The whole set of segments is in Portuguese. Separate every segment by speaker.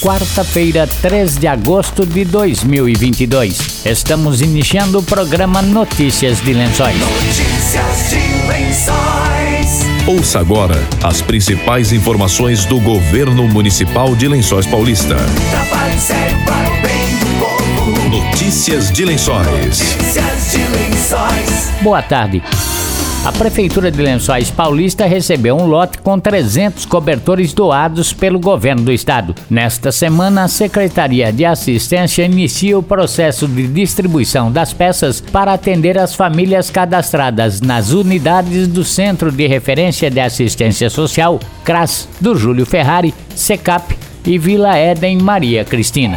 Speaker 1: quarta-feira, 3 de agosto de 2022. Estamos iniciando o programa Notícias de Lençóis.
Speaker 2: Notícias de Lençóis.
Speaker 3: Ouça agora as principais informações do governo municipal de Lençóis Paulista.
Speaker 2: Trabalho sério para o bem do povo.
Speaker 3: Notícias de Lençóis.
Speaker 2: Notícias de Lençóis.
Speaker 1: Boa tarde. A Prefeitura de Lençóis Paulista recebeu um lote com 300 cobertores doados pelo governo do estado. Nesta semana, a Secretaria de Assistência inicia o processo de distribuição das peças para atender as famílias cadastradas nas unidades do Centro de Referência de Assistência Social, CRAS, do Júlio Ferrari, SECAP e Vila Éden Maria Cristina.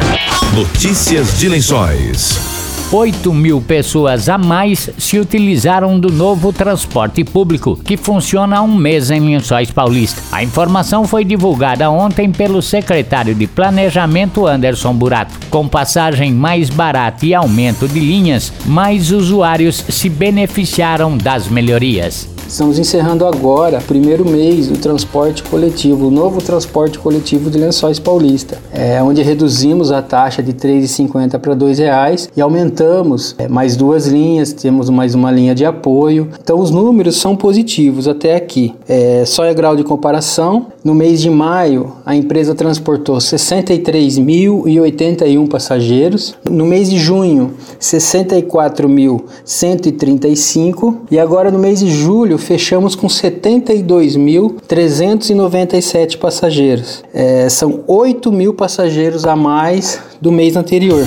Speaker 3: Notícias de Lençóis.
Speaker 1: 8 mil pessoas a mais se utilizaram do novo transporte público, que funciona há um mês em Lençóis Paulista. A informação foi divulgada ontem pelo secretário de Planejamento Anderson Burato. Com passagem mais barata e aumento de linhas, mais usuários se beneficiaram das melhorias.
Speaker 4: Estamos encerrando agora, primeiro mês, o transporte coletivo, o novo transporte coletivo de Lençóis Paulista, é, onde reduzimos a taxa de R$ 3,50 para R$ 2,00 e aumentamos é, mais duas linhas, temos mais uma linha de apoio. Então os números são positivos até aqui. É, só é grau de comparação. No mês de maio, a empresa transportou 63.081 passageiros. No mês de junho, 64.135 e agora no mês de julho fechamos com 72.397 passageiros. É, são 8 mil passageiros a mais do mês anterior.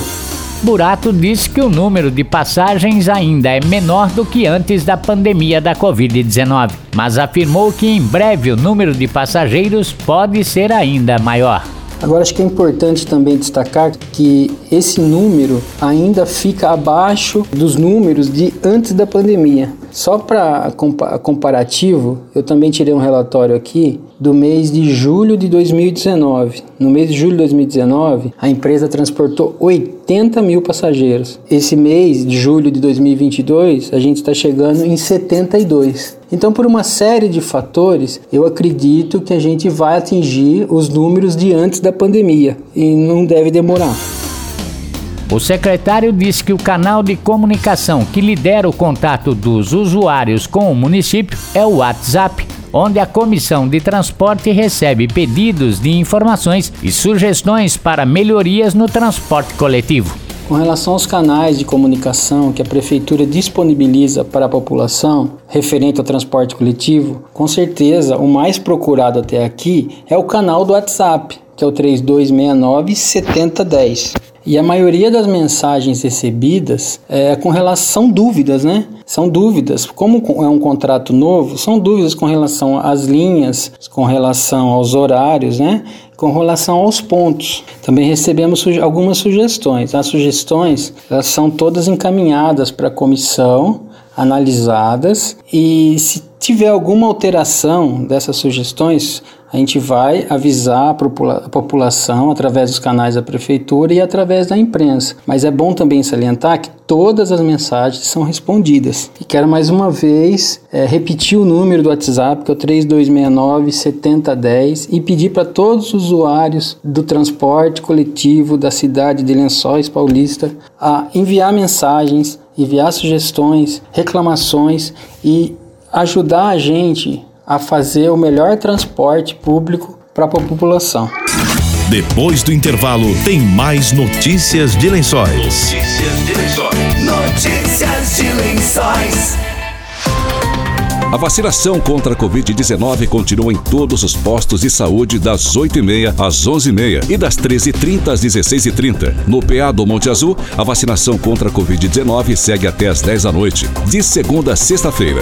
Speaker 1: Burato disse que o número de passagens ainda é menor do que antes da pandemia da Covid-19, mas afirmou que em breve o número de passageiros pode ser ainda maior.
Speaker 4: Agora acho que é importante também destacar que esse número ainda fica abaixo dos números de antes da pandemia. Só para comparativo, eu também tirei um relatório aqui do mês de julho de 2019. No mês de julho de 2019, a empresa transportou 80 mil passageiros. Esse mês de julho de 2022, a gente está chegando em 72. Então, por uma série de fatores, eu acredito que a gente vai atingir os números de antes da pandemia e não deve demorar.
Speaker 1: O secretário disse que o canal de comunicação que lidera o contato dos usuários com o município é o WhatsApp, onde a comissão de transporte recebe pedidos de informações e sugestões para melhorias no transporte coletivo.
Speaker 4: Com relação aos canais de comunicação que a prefeitura disponibiliza para a população referente ao transporte coletivo, com certeza o mais procurado até aqui é o canal do WhatsApp, que é o 3269 7010. E a maioria das mensagens recebidas é com relação dúvidas, né? São dúvidas. Como é um contrato novo, são dúvidas com relação às linhas, com relação aos horários, né? Com relação aos pontos. Também recebemos suge algumas sugestões. As sugestões elas são todas encaminhadas para a comissão, analisadas e se tiver alguma alteração dessas sugestões, a gente vai avisar a, população através dos canais da prefeitura e através da imprensa. Mas é bom também salientar que todas as mensagens são respondidas. E quero mais uma vez é, repetir o número do WhatsApp, que é o 3269 7010, e pedir para todos os usuários do transporte coletivo da cidade de Lençóis Paulista a enviar mensagens, enviar sugestões, reclamações e ajudar a gente a fazer o melhor transporte público para a população.
Speaker 3: Depois do intervalo, tem mais notícias de lençóis.
Speaker 2: Notícias de Lençóis. Notícias de Lençóis.
Speaker 5: A vacinação contra a Covid-19 continua em todos os postos de saúde das 8h30 às 11h30 e das 13h30 às 16h30. No PA do Monte Azul, a vacinação contra a Covid-19 segue até às 10 da noite, de segunda a sexta-feira.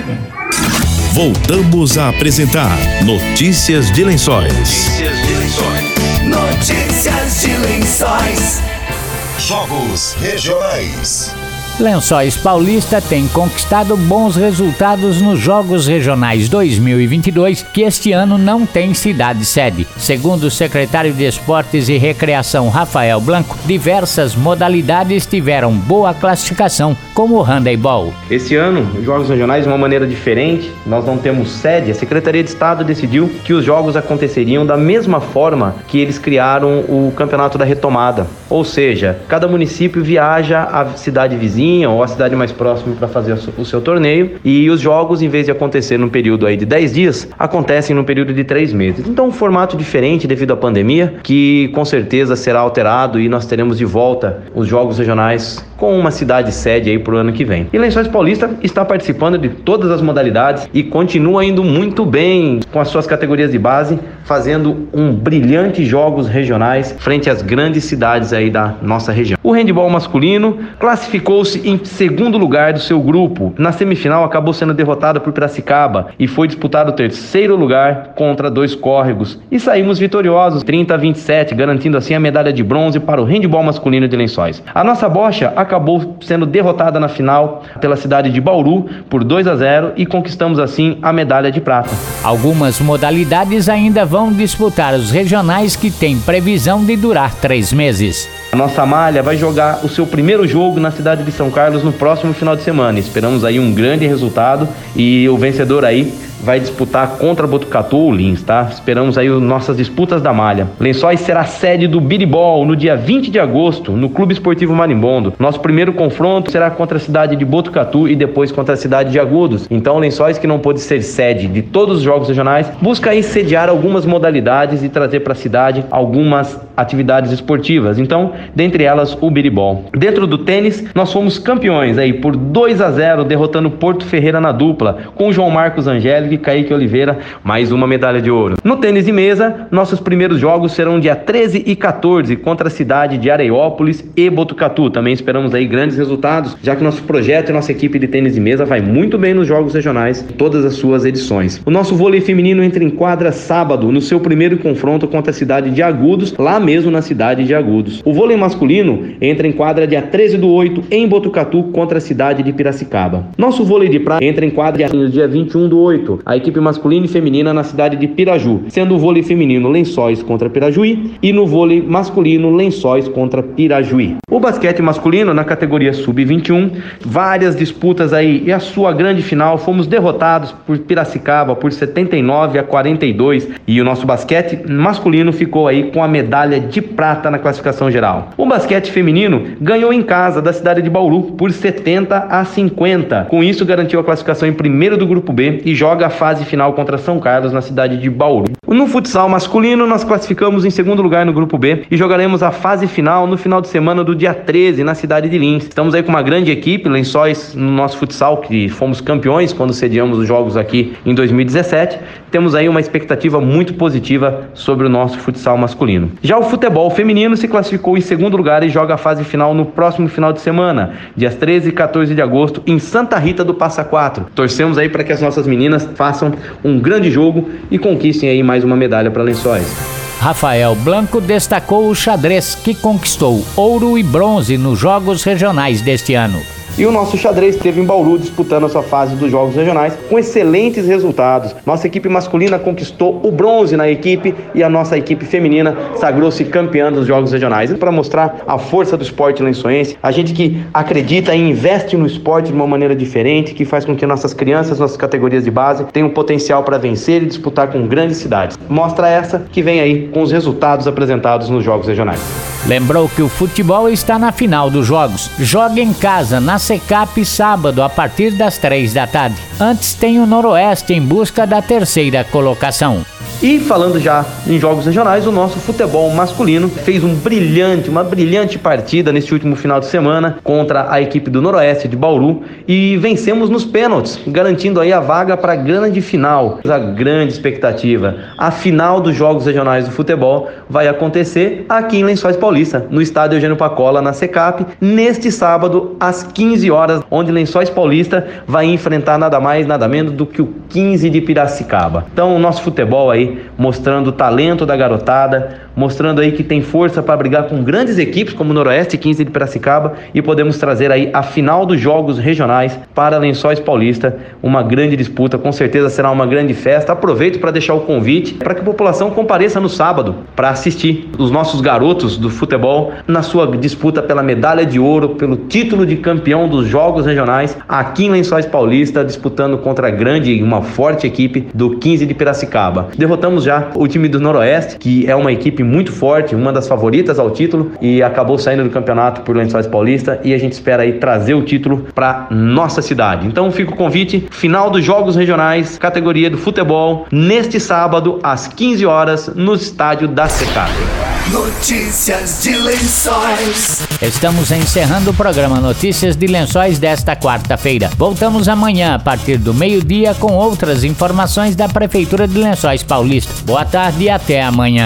Speaker 3: Voltamos a apresentar Notícias de Lençóis. Notícias de Lençóis.
Speaker 2: Notícias de Lençóis. Jogos Regionais.
Speaker 1: Lençóis Paulista tem conquistado bons resultados nos Jogos Regionais 2022, que este ano não tem cidade sede. Segundo o secretário de Esportes e Recreação Rafael Blanco, diversas modalidades tiveram boa classificação, como o handebol.
Speaker 6: Esse ano, os Jogos Regionais de uma maneira diferente, nós não temos sede. A Secretaria de Estado decidiu que os jogos aconteceriam da mesma forma que eles criaram o Campeonato da Retomada. Ou seja, cada município viaja à cidade vizinha ou a cidade mais próxima para fazer o seu torneio. E os jogos, em vez de acontecer num período aí de 10 dias, acontecem num período de 3 meses. Então, um formato diferente devido à pandemia, que com certeza será alterado e nós teremos de volta os jogos regionais com uma cidade sede aí para o ano que vem. E Lençóis Paulista está participando de todas as modalidades e continua indo muito bem com as suas categorias de base, fazendo um brilhante jogos regionais frente às grandes cidades aí da nossa região. O handball masculino classificou-se em segundo lugar do seu grupo. Na semifinal acabou sendo derrotado por Piracicaba e foi disputado o terceiro lugar contra dois córregos e saímos vitoriosos, 30 a 27, garantindo assim a medalha de bronze para o handball masculino de Lençóis. A nossa bocha acabou sendo derrotada na final pela cidade de Bauru por 2 a 0 e conquistamos assim a medalha de prata.
Speaker 1: Algumas modalidades ainda vão disputar os regionais que têm previsão de durar três meses.
Speaker 6: A nossa malha vai jogar o seu primeiro jogo na cidade de São Carlos no próximo final de semana. Esperamos aí um grande resultado e o vencedor aí vai disputar contra Botucatu ou Lins, tá? Esperamos aí nossas disputas da malha. Lençóis será sede do Biribol no dia 20 de agosto, no Clube Esportivo Marimbondo. Nosso primeiro confronto será contra a cidade de Botucatu e depois contra a cidade de Agudos. Então, Lençóis que não pôde ser sede de todos os jogos regionais, busca aí sediar algumas modalidades e trazer para a cidade algumas atividades esportivas. Então, dentre elas o Biribol. Dentro do tênis, nós fomos campeões aí por 2 a 0, derrotando Porto Ferreira na dupla, com João Marcos Angélico e Kaique Oliveira, mais uma medalha de ouro. No tênis de mesa, nossos primeiros jogos serão dia 13 e 14 contra a cidade de Areiópolis e Botucatu. Também esperamos aí grandes resultados, já que nosso projeto e nossa equipe de tênis de mesa vai muito bem nos jogos regionais, todas as suas edições. O nosso vôlei feminino entra em quadra sábado, no seu primeiro confronto contra a cidade de Agudos, lá mesmo na cidade de Agudos. O vôlei masculino entra em quadra dia 13 do 8 em Botucatu contra a cidade de Piracicaba. Nosso vôlei de prata entra em quadra dia 21 do 8 a equipe masculina e feminina na cidade de Piraju, sendo o vôlei feminino Lençóis contra Pirajuí e no vôlei masculino Lençóis contra Pirajuí. O basquete masculino na categoria sub-21, várias disputas aí e a sua grande final fomos derrotados por Piracicaba por 79 a 42 e o nosso basquete masculino ficou aí com a medalha de prata na classificação geral. O basquete feminino ganhou em casa da cidade de Bauru por 70 a 50. Com isso garantiu a classificação em primeiro do grupo B e joga fase final contra São Carlos na cidade de Bauru. No futsal masculino, nós classificamos em segundo lugar no grupo B e jogaremos a fase final no final de semana do dia 13 na cidade de Lins. Estamos aí com uma grande equipe, Lençóis, no nosso futsal, que fomos campeões quando sediamos os jogos aqui em 2017. Temos aí uma expectativa muito positiva sobre o nosso futsal masculino. Já o futebol feminino se classificou em segundo lugar e joga a fase final no próximo final de semana, dias 13 e 14 de agosto, em Santa Rita do Passa Quatro. Torcemos aí para que as nossas meninas façam um grande jogo e conquistem aí mais uma medalha para Lençóis.
Speaker 1: Rafael Blanco destacou o xadrez, que conquistou ouro e bronze nos Jogos Regionais deste ano.
Speaker 6: E o nosso xadrez esteve em Bauru disputando a sua fase dos Jogos Regionais com excelentes resultados. Nossa equipe masculina conquistou o bronze na equipe e a nossa equipe feminina sagrou-se campeã dos Jogos Regionais. Para mostrar a força do esporte lençoense, a gente que acredita e investe no esporte de uma maneira diferente, que faz com que nossas crianças, nossas categorias de base, tenham potencial para vencer e disputar com grandes cidades. Mostra essa que vem aí com os resultados apresentados nos Jogos Regionais.
Speaker 1: Lembrou que o futebol está na final dos jogos. Joga em casa, na Secap, sábado, a partir das três da tarde. Antes tem o Noroeste em busca da terceira colocação.
Speaker 6: E falando já em jogos regionais, o nosso futebol masculino fez um brilhante, uma brilhante partida neste último final de semana contra a equipe do Noroeste de Bauru e vencemos nos pênaltis, garantindo aí a vaga para a grande final. A grande expectativa, a final dos jogos regionais do futebol vai acontecer aqui em Lençóis Paulista, no estádio Eugênio Pacola, na Secap, neste sábado às 15 horas, onde Lençóis Paulista vai enfrentar nada mais, nada menos do que o 15 de Piracicaba. Então, o nosso futebol aí mostrando o talento da garotada, mostrando aí que tem força para brigar com grandes equipes como Noroeste e 15 de Piracicaba e podemos trazer aí a final dos jogos regionais para Lençóis Paulista, uma grande disputa, com certeza será uma grande festa. Aproveito para deixar o convite para que a população compareça no sábado para assistir os nossos garotos do futebol na sua disputa pela medalha de ouro, pelo título de campeão dos jogos regionais aqui em Lençóis Paulista, disputando contra a grande e uma forte equipe do 15 de Piracicaba. Derrotamos já o time do Noroeste, que é uma equipe muito forte, uma das favoritas ao título e acabou saindo do campeonato por Lençóis Paulista e a gente espera aí trazer o título para nossa cidade. Então fica o convite, final dos jogos regionais, categoria do futebol, neste sábado às 15 horas no estádio da Secap.
Speaker 2: Notícias de Lençóis.
Speaker 1: Estamos encerrando o programa Notícias de Lençóis desta quarta-feira. Voltamos amanhã a partir do meio-dia com outras informações da Prefeitura de Lençóis Paulista. Boa tarde e até amanhã.